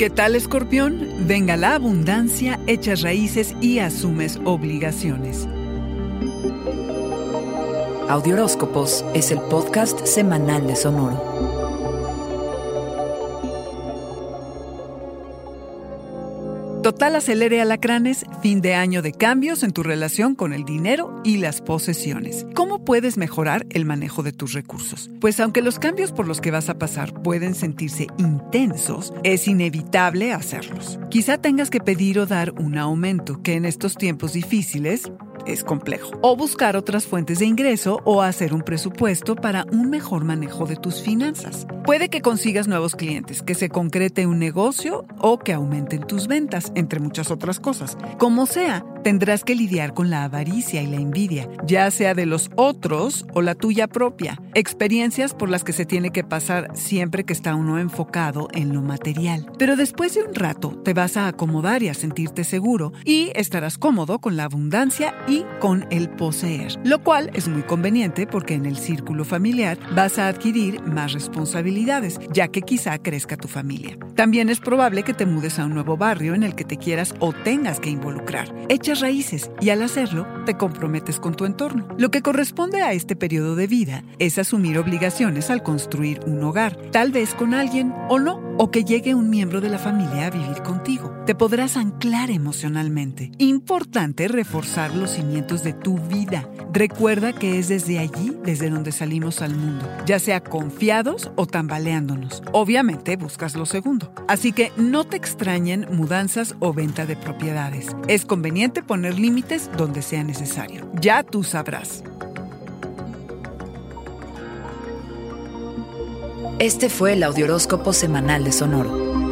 ¿Qué tal, escorpión? Venga la abundancia, echas raíces y asumes obligaciones. Audioróscopos es el podcast semanal de Sonoro. Total acelere alacranes, fin de año de cambios en tu relación con el dinero y las posesiones. ¿Cómo puedes mejorar el manejo de tus recursos? Pues aunque los cambios por los que vas a pasar pueden sentirse intensos, es inevitable hacerlos. Quizá tengas que pedir o dar un aumento, que en estos tiempos difíciles es complejo. O buscar otras fuentes de ingreso o hacer un presupuesto para un mejor manejo de tus finanzas. Puede que consigas nuevos clientes, que se concrete un negocio o que aumenten tus ventas, entre muchas otras cosas. Como sea, tendrás que lidiar con la avaricia y la envidia, ya sea de los otros o la tuya propia. Experiencias por las que se tiene que pasar siempre que está uno enfocado en lo material. Pero después de un rato te vas a acomodar y a sentirte seguro y estarás cómodo con la abundancia y con el poseer, lo cual es muy conveniente porque en el círculo familiar vas a adquirir más responsabilidades, ya que quizá crezca tu familia. También es probable que te mudes a un nuevo barrio en el que te quieras o tengas que involucrar raíces y al hacerlo te comprometes con tu entorno. Lo que corresponde a este periodo de vida es asumir obligaciones al construir un hogar, tal vez con alguien o no, o que llegue un miembro de la familia a vivir contigo. Te podrás anclar emocionalmente. Importante reforzar los cimientos de tu vida. Recuerda que es desde allí desde donde salimos al mundo, ya sea confiados o tambaleándonos. Obviamente buscas lo segundo. Así que no te extrañen mudanzas o venta de propiedades. Es conveniente poner límites donde sea necesario. Ya tú sabrás. Este fue el Audioróscopo Semanal de Sonoro.